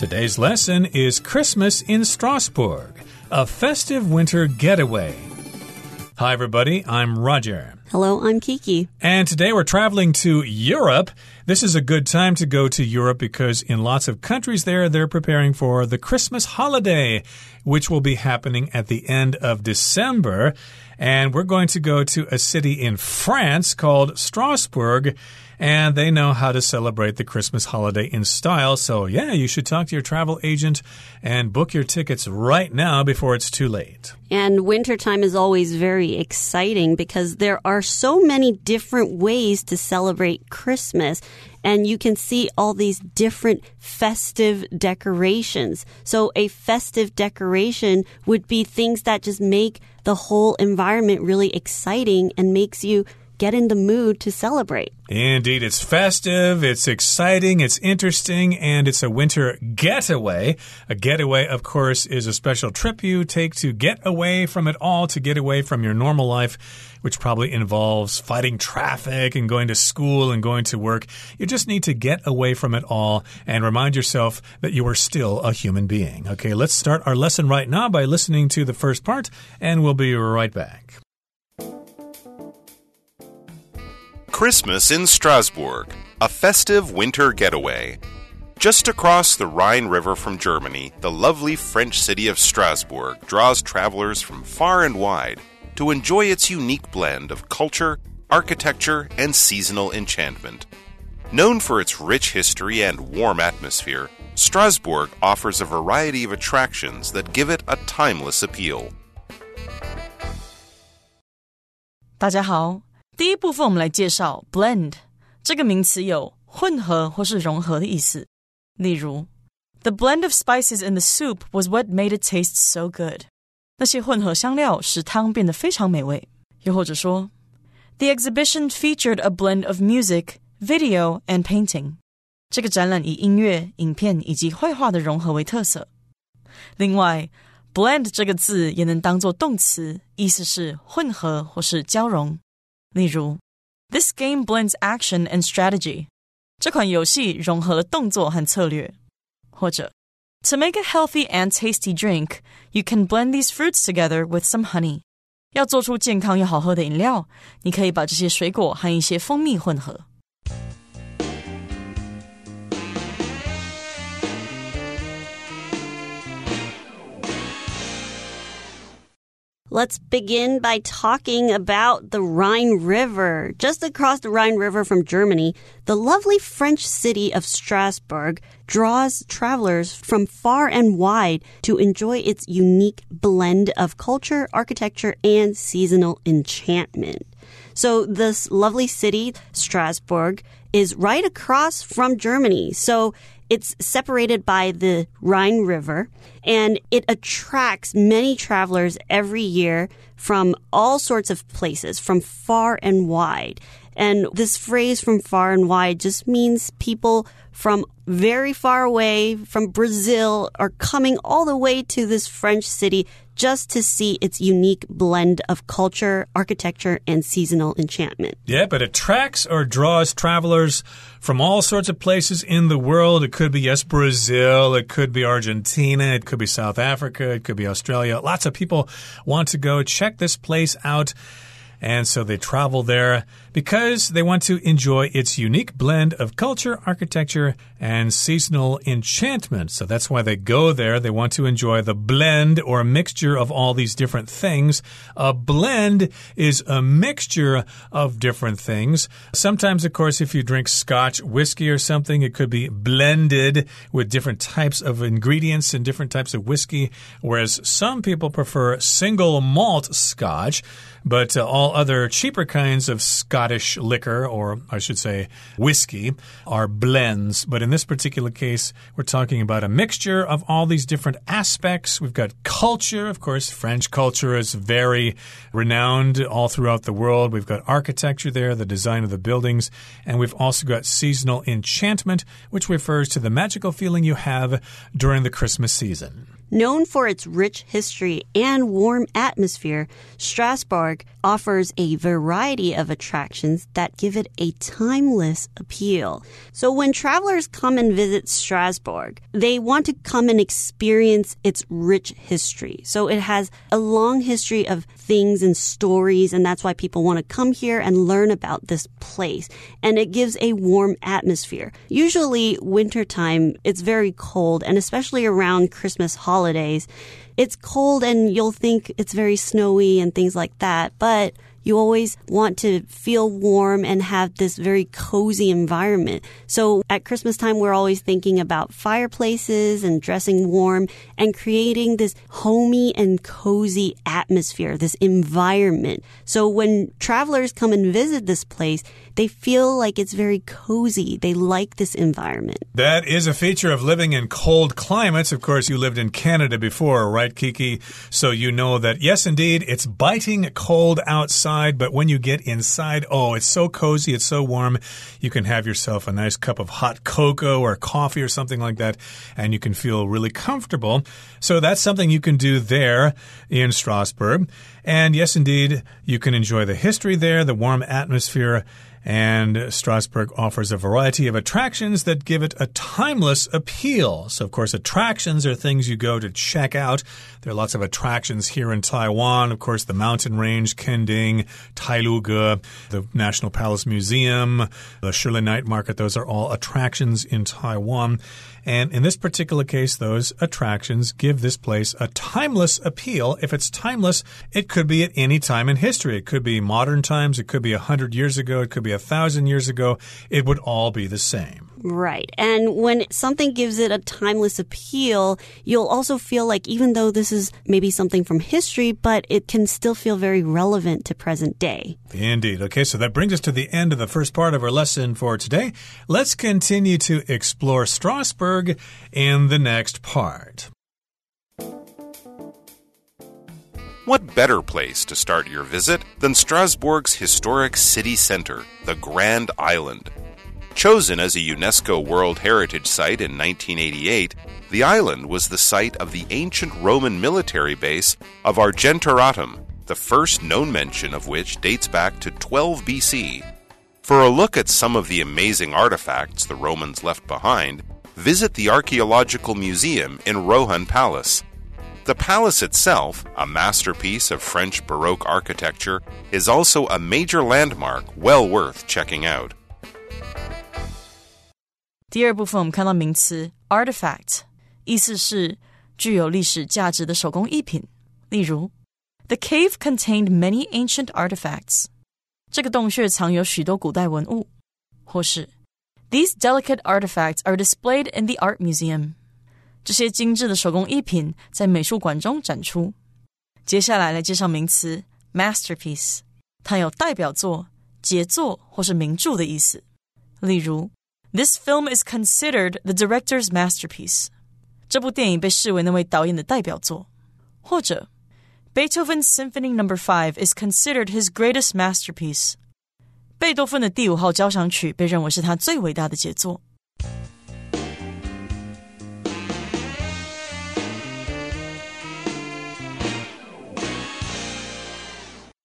Today's lesson is Christmas in Strasbourg, a festive winter getaway. Hi, everybody. I'm Roger. Hello, I'm Kiki. And today we're traveling to Europe. This is a good time to go to Europe because in lots of countries there, they're preparing for the Christmas holiday, which will be happening at the end of December. And we're going to go to a city in France called Strasbourg and they know how to celebrate the Christmas holiday in style. So, yeah, you should talk to your travel agent and book your tickets right now before it's too late. And wintertime is always very exciting because there are so many different ways to celebrate Christmas. And you can see all these different festive decorations. So, a festive decoration would be things that just make the whole environment really exciting and makes you get in the mood to celebrate. Indeed, it's festive, it's exciting, it's interesting, and it's a winter getaway. A getaway, of course, is a special trip you take to get away from it all, to get away from your normal life, which probably involves fighting traffic and going to school and going to work. You just need to get away from it all and remind yourself that you are still a human being. Okay, let's start our lesson right now by listening to the first part, and we'll be right back. Christmas in Strasbourg, a festive winter getaway. Just across the Rhine River from Germany, the lovely French city of Strasbourg draws travelers from far and wide to enjoy its unique blend of culture, architecture, and seasonal enchantment. Known for its rich history and warm atmosphere, Strasbourg offers a variety of attractions that give it a timeless appeal. 大家好， 第一部分，我们来介绍 blend 这个名词有混合或是融合的意思。例如，The blend of spices in the soup was what made it taste so good。那些混合香料使汤变得非常美味。又或者说，The exhibition featured a blend of music, video and painting。这个展览以音乐、影片以及绘画的融合为特色。另外，blend 这个字也能当做动词，意思是混合或是交融。 例如，This game blends action and strategy。这款游戏融合了动作和策略。或者，To make a healthy and tasty drink, you can blend these fruits together with some honey。要做出健康又好喝的饮料，你可以把这些水果和一些蜂蜜混合。 Let's begin by talking about the Rhine River. Just across the Rhine River from Germany, the lovely French city of Strasbourg draws travelers from far and wide to enjoy its unique blend of culture, architecture, and seasonal enchantment. So this lovely city, Strasbourg, is right across from Germany. So it's separated by the Rhine River and it attracts many travelers every year from all sorts of places, from far and wide. And this phrase from far and wide just means people from very far away from Brazil are coming all the way to this French city just to see its unique blend of culture, architecture, and seasonal enchantment. Yeah, but it attracts or draws travelers from all sorts of places in the world. It could be, yes, Brazil, it could be Argentina, it could be South Africa, it could be Australia. Lots of people want to go check this place out. And so they travel there because they want to enjoy its unique blend of culture, architecture, and seasonal enchantment. So that's why they go there. They want to enjoy the blend or mixture of all these different things. A blend is a mixture of different things. Sometimes, of course, if you drink scotch whiskey or something, it could be blended with different types of ingredients and different types of whiskey, whereas some people prefer single malt scotch. But uh, all other cheaper kinds of Scottish liquor, or I should say whiskey, are blends. But in this particular case, we're talking about a mixture of all these different aspects. We've got culture, of course. French culture is very renowned all throughout the world. We've got architecture there, the design of the buildings, and we've also got seasonal enchantment, which refers to the magical feeling you have during the Christmas season. Known for its rich history and warm atmosphere, Strasbourg offers a variety of attractions that give it a timeless appeal. So when travelers come and visit Strasbourg, they want to come and experience its rich history. So it has a long history of things and stories, and that's why people want to come here and learn about this place. And it gives a warm atmosphere. Usually wintertime, it's very cold, and especially around Christmas holidays it's cold and you'll think it's very snowy and things like that. But you always want to feel warm and have this very cozy environment. So at Christmas time, we're always thinking about fireplaces and dressing warm and creating this homey and cozy atmosphere, this environment. So when travelers come and visit this place, they feel like it's very cozy. They like this environment. That is a feature of living in cold climates. Of course, you lived in Canada before, right, Kiki? So you know that, yes, indeed, it's biting cold outside, but when you get inside, oh, it's so cozy, it's so warm. You can have yourself a nice cup of hot cocoa or coffee or something like that, and you can feel really comfortable. So that's something you can do there in Strasbourg. And yes, indeed, you can enjoy the history there, the warm atmosphere and Strasbourg offers a variety of attractions that give it a timeless appeal. So, of course, attractions are things you go to check out. There are lots of attractions here in Taiwan. Of course, the mountain range, Kenting, Tailuge, the National Palace Museum, the Shilin Night Market. Those are all attractions in Taiwan. And in this particular case, those attractions give this place a timeless appeal. If it's timeless, it could be at any time in history. It could be modern times. It could be a hundred years ago. It could be a thousand years ago. It would all be the same. Right. And when something gives it a timeless appeal, you'll also feel like even though this is maybe something from history, but it can still feel very relevant to present day. Indeed. Okay, so that brings us to the end of the first part of our lesson for today. Let's continue to explore Strasbourg in the next part. What better place to start your visit than Strasbourg's historic city center, the Grand Island? Chosen as a UNESCO World Heritage Site in 1988, the island was the site of the ancient Roman military base of Argentoratum, the first known mention of which dates back to 12 BC. For a look at some of the amazing artifacts the Romans left behind, visit the Archaeological Museum in Rohan Palace. The palace itself, a masterpiece of French Baroque architecture, is also a major landmark well worth checking out. 第二部分我们看到名词 artifact，意思是具有历史价值的手工艺品。例如，The cave contained many ancient artifacts。这个洞穴藏有许多古代文物，或是 These delicate artifacts are displayed in the art museum。 这些精致的手工艺品在美术馆中展出。接下来来介绍名词 masterpiece，它有代表作、杰作或是名著的意思。例如 this film is considered the director's masterpiece. 这部电影被视为那位导演的代表作。或者，Beethoven's Symphony No. 5 is considered his greatest masterpiece. 贝多芬的第五号交响曲被认为是他最伟大的杰作。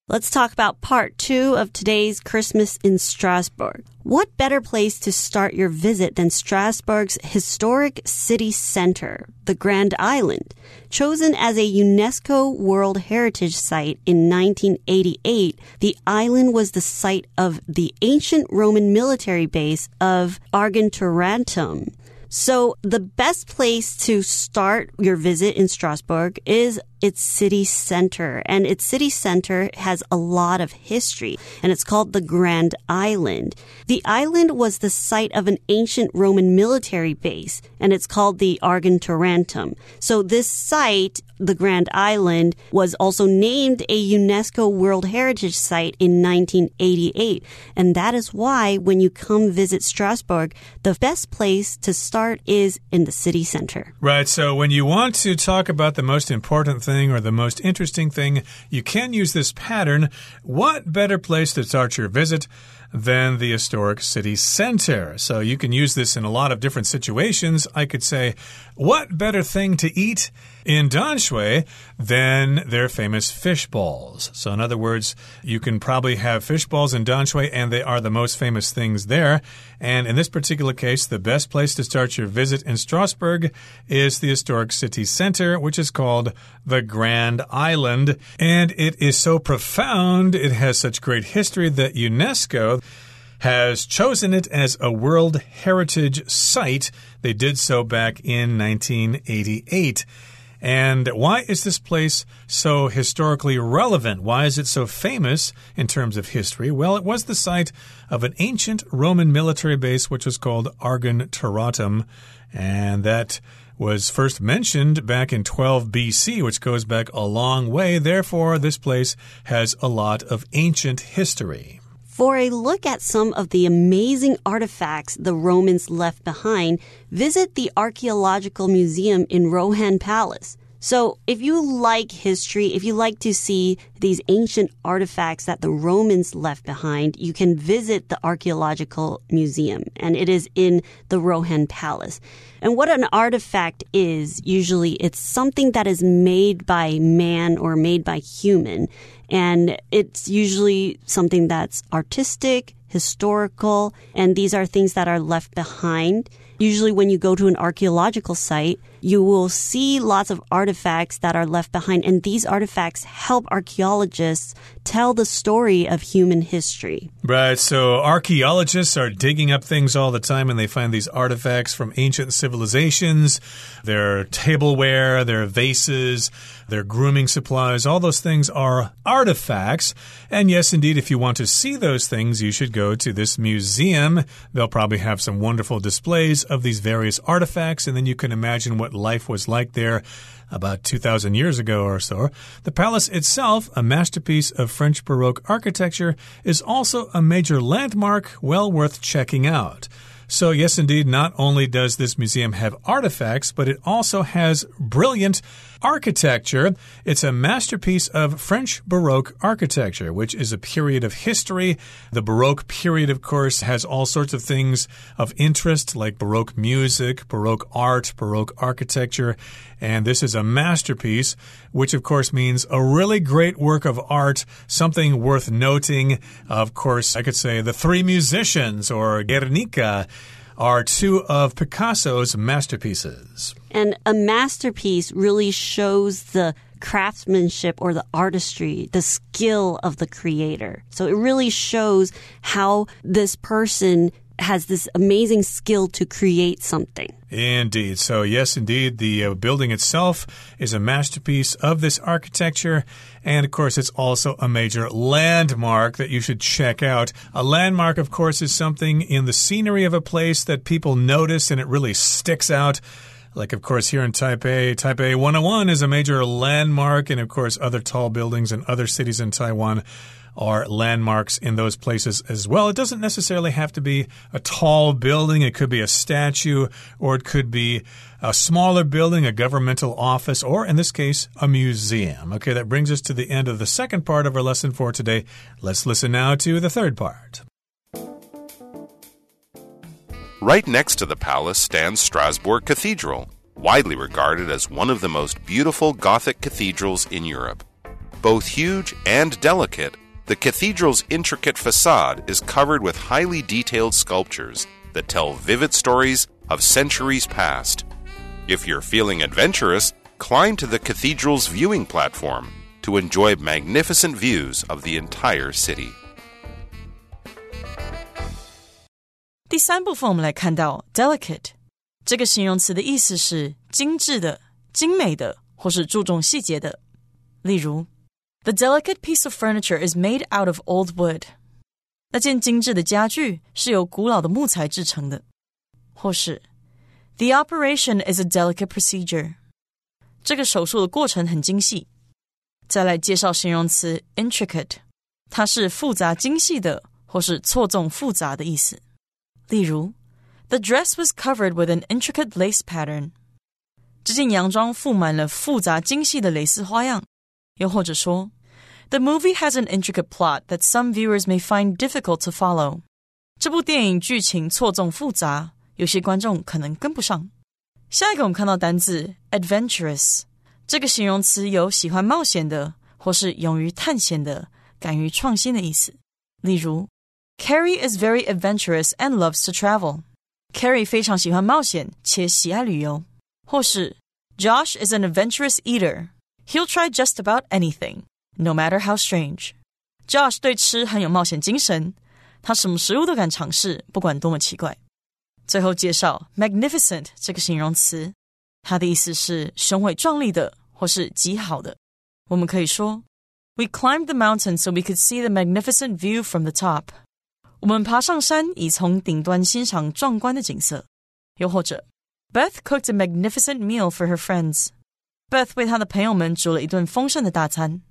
Let's talk about part two of today's Christmas in Strasbourg. What better place to start your visit than Strasbourg's historic city center, the Grand Island? Chosen as a UNESCO World Heritage Site in 1988, the island was the site of the ancient Roman military base of Argentoratum. So the best place to start your visit in Strasbourg is its city center. And its city center has a lot of history and it's called the Grand Island. The island was the site of an ancient Roman military base and it's called the Argentoratum. So this site, the Grand Island, was also named a UNESCO World Heritage Site in 1988. And that is why when you come visit Strasbourg, the best place to start is in the city center. Right. So when you want to talk about the most important thing or the most interesting thing, you can use this pattern. What better place to start your visit than the historic city center. So you can use this in a lot of different situations. I could say, what better thing to eat in Danshui than their famous fish balls? So, in other words, you can probably have fish balls in Danshui, and they are the most famous things there. And in this particular case, the best place to start your visit in Strasbourg is the historic city center, which is called the Grand Island. And it is so profound, it has such great history that UNESCO has chosen it as a World Heritage Site. They did so back in 1988. And why is this place so historically relevant? Why is it so famous in terms of history? Well, it was the site of an ancient Roman military base which was called Argentoratum, and that was first mentioned back in 12 BC, which goes back a long way. Therefore, this place has a lot of ancient history. For a look at some of the amazing artifacts the Romans left behind, visit the Archaeological Museum in Rohan Palace. So, if you like history, if you like to see these ancient artifacts that the Romans left behind, you can visit the Archaeological Museum, and it is in the Rohan Palace. And what an artifact is, usually it's something that is made by man or made by human. And it's usually something that's artistic, historical, and these are things that are left behind. Usually, when you go to an archaeological site, you will see lots of artifacts that are left behind, and these artifacts help archaeologists tell the story of human history. Right, so archaeologists are digging up things all the time and they find these artifacts from ancient civilizations, their tableware, their vases, their grooming supplies, all those things are artifacts. And yes, indeed, if you want to see those things, you should go to this museum. They'll probably have some wonderful displays of these various artifacts, and then you can imagine what life was like there about 2,000 years ago or so. The palace itself, a masterpiece of French Baroque architecture, is also a major landmark well worth checking out. So, yes, indeed, not only does this museum have artifacts, but it also has brilliant architecture. It's a masterpiece of French Baroque architecture, which is a period of history. The Baroque period, of course, has all sorts of things of interest like Baroque music, Baroque art, Baroque architecture. And this is a masterpiece, which of course means a really great work of art, something worth noting. Of course, I could say the three musicians or Guernica are two of Picasso's masterpieces. And a masterpiece really shows the craftsmanship or the artistry, the skill of the creator. So it really shows how this person has this amazing skill to create something. Indeed. So, yes, indeed, the uh, building itself is a masterpiece of this architecture. And of course, it's also a major landmark that you should check out. A landmark, of course, is something in the scenery of a place that people notice and it really sticks out. Like, of course, here in Taipei, Taipei 101 is a major landmark, and of course, other tall buildings in other cities in Taiwan are landmarks in those places as well. It doesn't necessarily have to be a tall building, it could be a statue, or it could be a smaller building, a governmental office, or in this case, a museum. Okay, that brings us to the end of the second part of our lesson for today. Let's listen now to the third part. Right next to the palace stands Strasbourg Cathedral, widely regarded as one of the most beautiful Gothic cathedrals in Europe. Both huge and delicate, the cathedral's intricate facade is covered with highly detailed sculptures that tell vivid stories of centuries past. If you're feeling adventurous, climb to the cathedral's viewing platform to enjoy magnificent views of the entire city. 第三部分我们来看到 delicate 这个形容词的意思是精致的、精美的，或是注重细节的。例如 the delicate piece of furniture is made out of old wood. 那件精致的家具是由古老的木材制成的。或是 The operation is a delicate procedure. 这个手术的过程很精细。再来介绍形容词 intricate，它是复杂精细的，或是错综复杂的意思。例如，The dress was covered with an intricate lace pattern。这件洋装覆满了复杂精细的蕾丝花样。 又或者说 The movie has an intricate plot that some viewers may find difficult to follow. 这部电影剧情错综复杂，有些观众可能跟不上。下一个我们看到单字 adventurous，这个形容词有喜欢冒险的，或是勇于探险的、敢于创新的意思。例如，Carrie is very adventurous and loves to travel。Carrie 非常喜欢冒险且喜爱旅游。或是 Josh is an adventurous eater. He'll try just about anything, no matter how strange. Josh 对吃很有冒险精神，他什么食物都敢尝试，不管多么奇怪。最后介绍 magnificent 这个形容词，它的意思是雄伟壮丽的，或是极好的。我们可以说，We climbed the mountain so we could see the magnificent view from the top。我们爬上山，以从顶端欣赏壮观的景色。又或者，Beth cooked a magnificent meal for her friends。 Beth 为她的朋友们煮了一顿丰盛的大餐。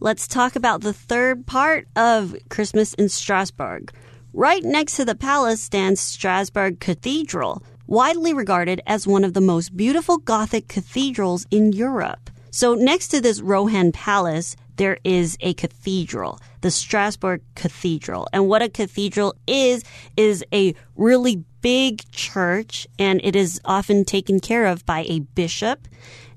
Let's talk about the third part of Christmas in Strasbourg. Right next to the palace stands Strasbourg Cathedral, widely regarded as one of the most beautiful Gothic cathedrals in Europe. So next to this Rohan Palace, there is a cathedral, the Strasbourg Cathedral. And what a cathedral is, is a really big church, and it is often taken care of by a bishop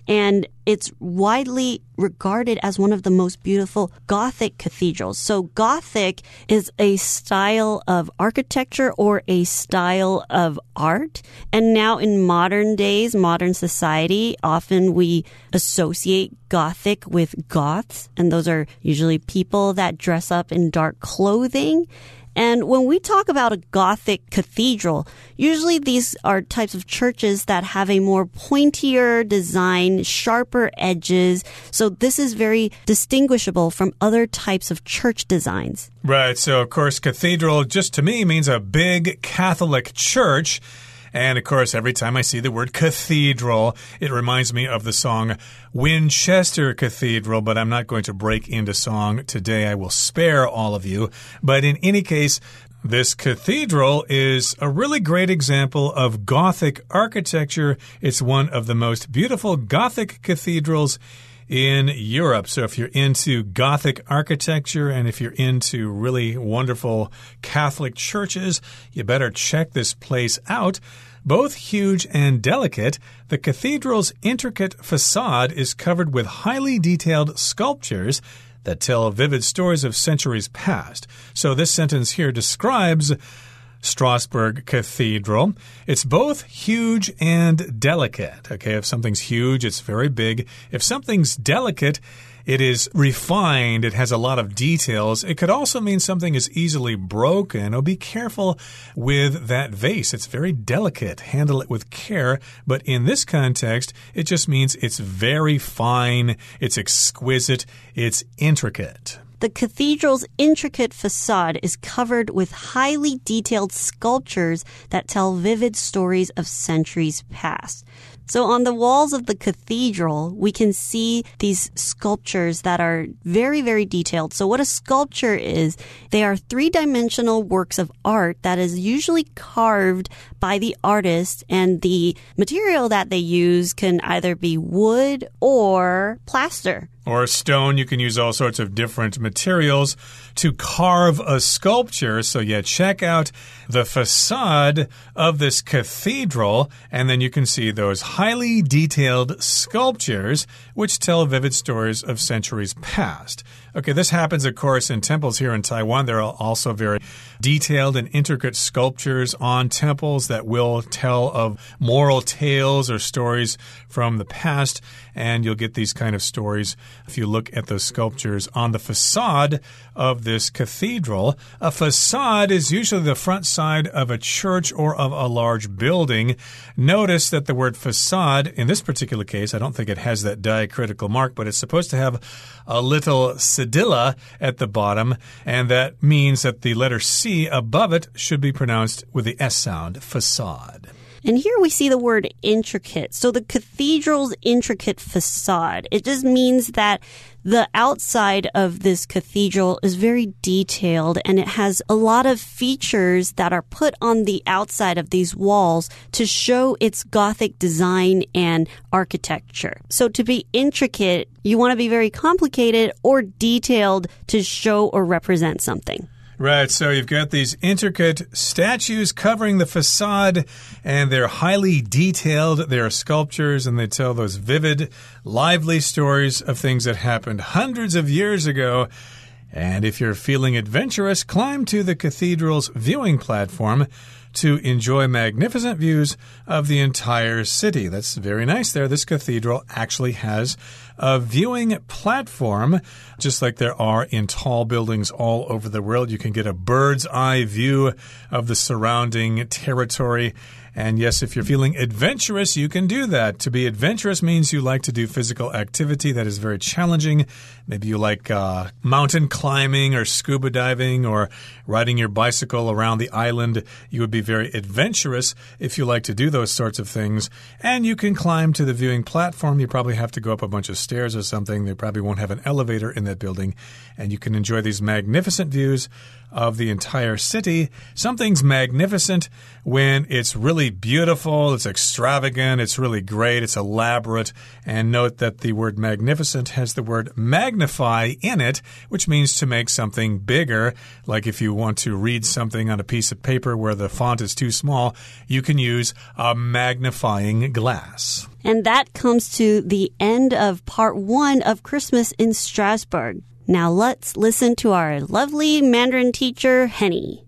and it's widely regarded as one of the most beautiful Gothic cathedrals. So Gothic is a style of architecture or a style of art. And now in modern days, modern society, often we associate Gothic with Goths. And those are usually people that dress up in dark clothing. And when we talk about a Gothic cathedral, usually these are types of churches that have a more pointier design, sharper edges. So this is very distinguishable from other types of church designs. Right. So, of course, cathedral just to me means a big Catholic church. And of course, every time I see the word cathedral, it reminds me of the song Winchester Cathedral, but I'm not going to break into song today. I will spare all of you. But in any case, this cathedral is a really great example of Gothic architecture. It's one of the most beautiful Gothic cathedrals in Europe. So if you're into Gothic architecture and if you're into really wonderful Catholic churches, you better check this place out. Both huge and delicate, the cathedral's intricate facade is covered with highly detailed sculptures that tell vivid stories of centuries past. So this sentence here describes Strasbourg Cathedral. It's both huge and delicate. Okay, if something's huge, it's very big. If something's delicate, it is refined. It has a lot of details. It could also mean something is easily broken. Oh, be careful with that vase. It's very delicate. Handle it with care. But in this context, it just means it's very fine. It's exquisite. It's intricate. The cathedral's intricate facade is covered with highly detailed sculptures that tell vivid stories of centuries past. So on the walls of the cathedral, we can see these sculptures that are very, very detailed. So what a sculpture is, they are three dimensional works of art that is usually carved by the artist and the material that they use can either be wood or plaster or stone. You can use all sorts of different materials to carve a sculpture. So, yeah, check out the facade of this cathedral, and then you can see those highly detailed sculptures which tell vivid stories of centuries past. Okay, this happens, of course, in temples here in Taiwan. There are also very detailed and intricate sculptures on temples that will tell of moral tales or stories from the past. And you'll get these kind of stories if you look at those sculptures on the facade of this cathedral. A facade is usually the front side of a church or of a large building. Notice that the word facade, in this particular case, I don't think it has that diacritical mark, but it's supposed to have a little cedilla at the bottom, and that means that the letter C above it should be pronounced with the S sound, facade. And here we see the word intricate. So the cathedral's intricate facade. It just means that The outside of this cathedral is very detailed and it has a lot of features that are put on the outside of these walls to show its Gothic design and architecture. So to be intricate, you want to be very complicated or detailed to show or represent something. Right, so you've got these intricate statues covering the facade, and they're highly detailed. They're sculptures, and they tell those vivid, lively stories of things that happened hundreds of years ago. And if you're feeling adventurous, climb to the cathedral's viewing platform to enjoy magnificent views of the entire city. That's very nice there. This cathedral actually has a viewing platform, just like there are in tall buildings all over the world. You can get a bird's eye view of the surrounding territory. And yes, if you're feeling adventurous, you can do that. To be adventurous means you like to do physical activity that is very challenging. Maybe you like uh, mountain climbing or scuba diving or riding your bicycle around the island. You would be very adventurous if you like to do those sorts of things. And you can climb to the viewing platform. You probably have to go up a bunch of stairs or something. They probably won't have an elevator in that building. And you can enjoy these magnificent views of the entire city. Something's magnificent when it's really beautiful, it's extravagant, it's really great, it's elaborate. And note that the word magnificent has the word magnify in it, which means to make something bigger. Like if you want to read something on a piece of paper where the font is too small, you can use a magnifying glass. And that comes to the end of part one of Christmas in Strasbourg. Now let's listen to our lovely Mandarin teacher, Henny.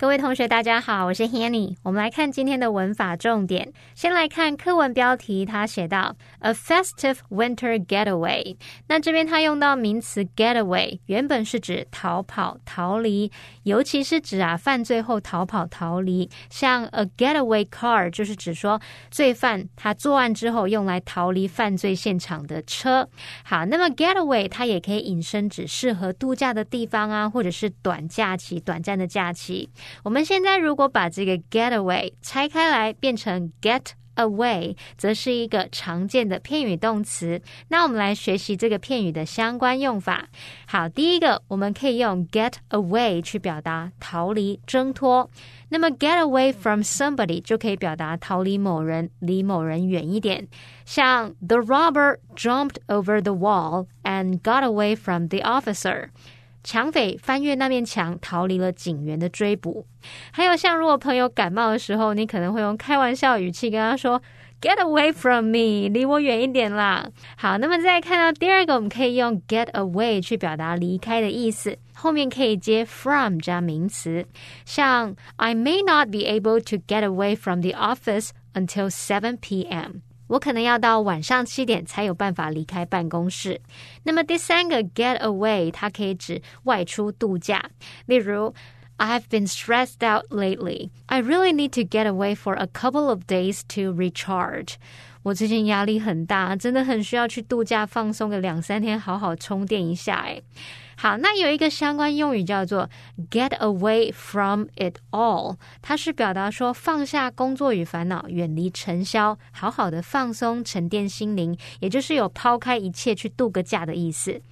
各位同学，大家好，我是 Hanny。我们来看今天的文法重点。先来看课文标题，它写到 "A festive winter getaway"。那这边它用到名词 getaway，原本是指逃跑、逃离，尤其是指啊犯罪后逃跑、逃离。像 a getaway car 就是指说罪犯他作案之后用来逃离犯罪现场的车。好，那么 getaway 它也可以引申指适合度假的地方啊，或者是短假期、短暂的假期。我们现在如果把这个 getaway 拆开来变成 get away，则是一个常见的片语动词。那我们来学习这个片语的相关用法。好，第一个我们可以用 get away 去表达逃离、挣脱。那么 get away from somebody 就可以表达逃离某人、离某人远一点。像 The robber jumped over the wall and got away from the officer。抢匪翻越那面墙，逃离了警员的追捕。还有像，如果朋友感冒的时候，你可能会用开玩笑语气跟他说：“Get away from me，离我远一点啦。”好，那么再看到第二个，我们可以用 “get away” 去表达离开的意思，后面可以接 “from” 加名词。像 “I may not be able to get away from the office until seven p.m.”。我可能要到晚上七点才有办法离开办公室。那么第三个 get away，它可以指外出度假。例如，I've been stressed out lately. I really need to get away for a couple of days to recharge. 我最近压力很大，真的很需要去度假放松个两三天，好好充电一下。诶。好，那有一个相关用语叫做 get away from it all，它是表达说放下工作与烦恼，远离尘嚣，好好的放松沉淀心灵，也就是有抛开一切去度个假的意思。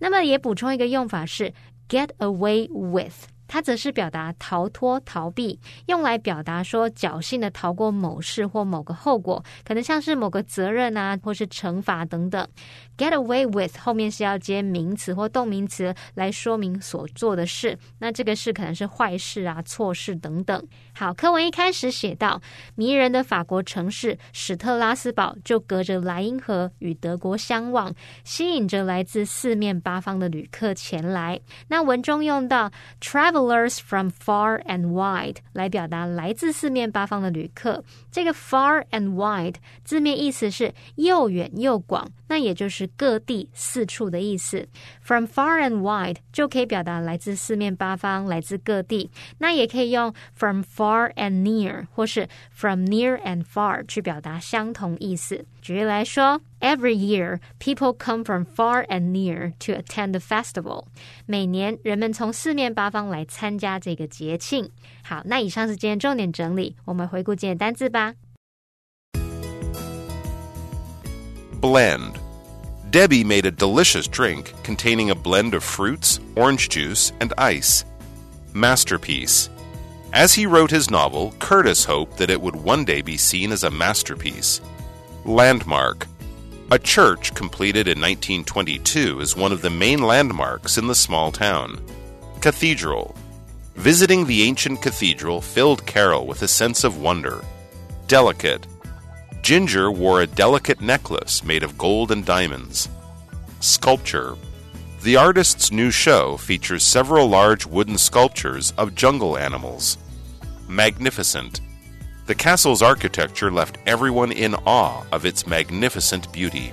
那么也补充一个用法是 get away with。它则是表达逃脱、逃避，用来表达说侥幸的逃过某事或某个后果，可能像是某个责任啊，或是惩罚等等。Get away with 后面是要接名词或动名词来说明所做的事，那这个事可能是坏事啊、错事等等。好，课文一开始写到，迷人的法国城市史特拉斯堡就隔着莱茵河与德国相望，吸引着来自四面八方的旅客前来。那文中用到 travelers from far and wide 来表达来自四面八方的旅客。这个 far and wide 字面意思是又远又广，那也就是各地、四处的意思。From far and wide 就可以表达来自四面八方、来自各地。那也可以用 from far and near 或是 from near and far 去表达相同意思。举例来说。 Every year, people come from far and near to attend the festival. 每年人们从四面八方来参加这个节庆。好，那以上是今天重点整理，我们回顾今天单字吧。Blend. Debbie made a delicious drink containing a blend of fruits, orange juice, and ice. Masterpiece. As he wrote his novel, Curtis hoped that it would one day be seen as a masterpiece. Landmark. A church completed in 1922 is one of the main landmarks in the small town. Cathedral. Visiting the ancient cathedral filled Carol with a sense of wonder. Delicate. Ginger wore a delicate necklace made of gold and diamonds. Sculpture. The artist's new show features several large wooden sculptures of jungle animals. Magnificent. The castle's architecture left everyone in awe of its magnificent beauty.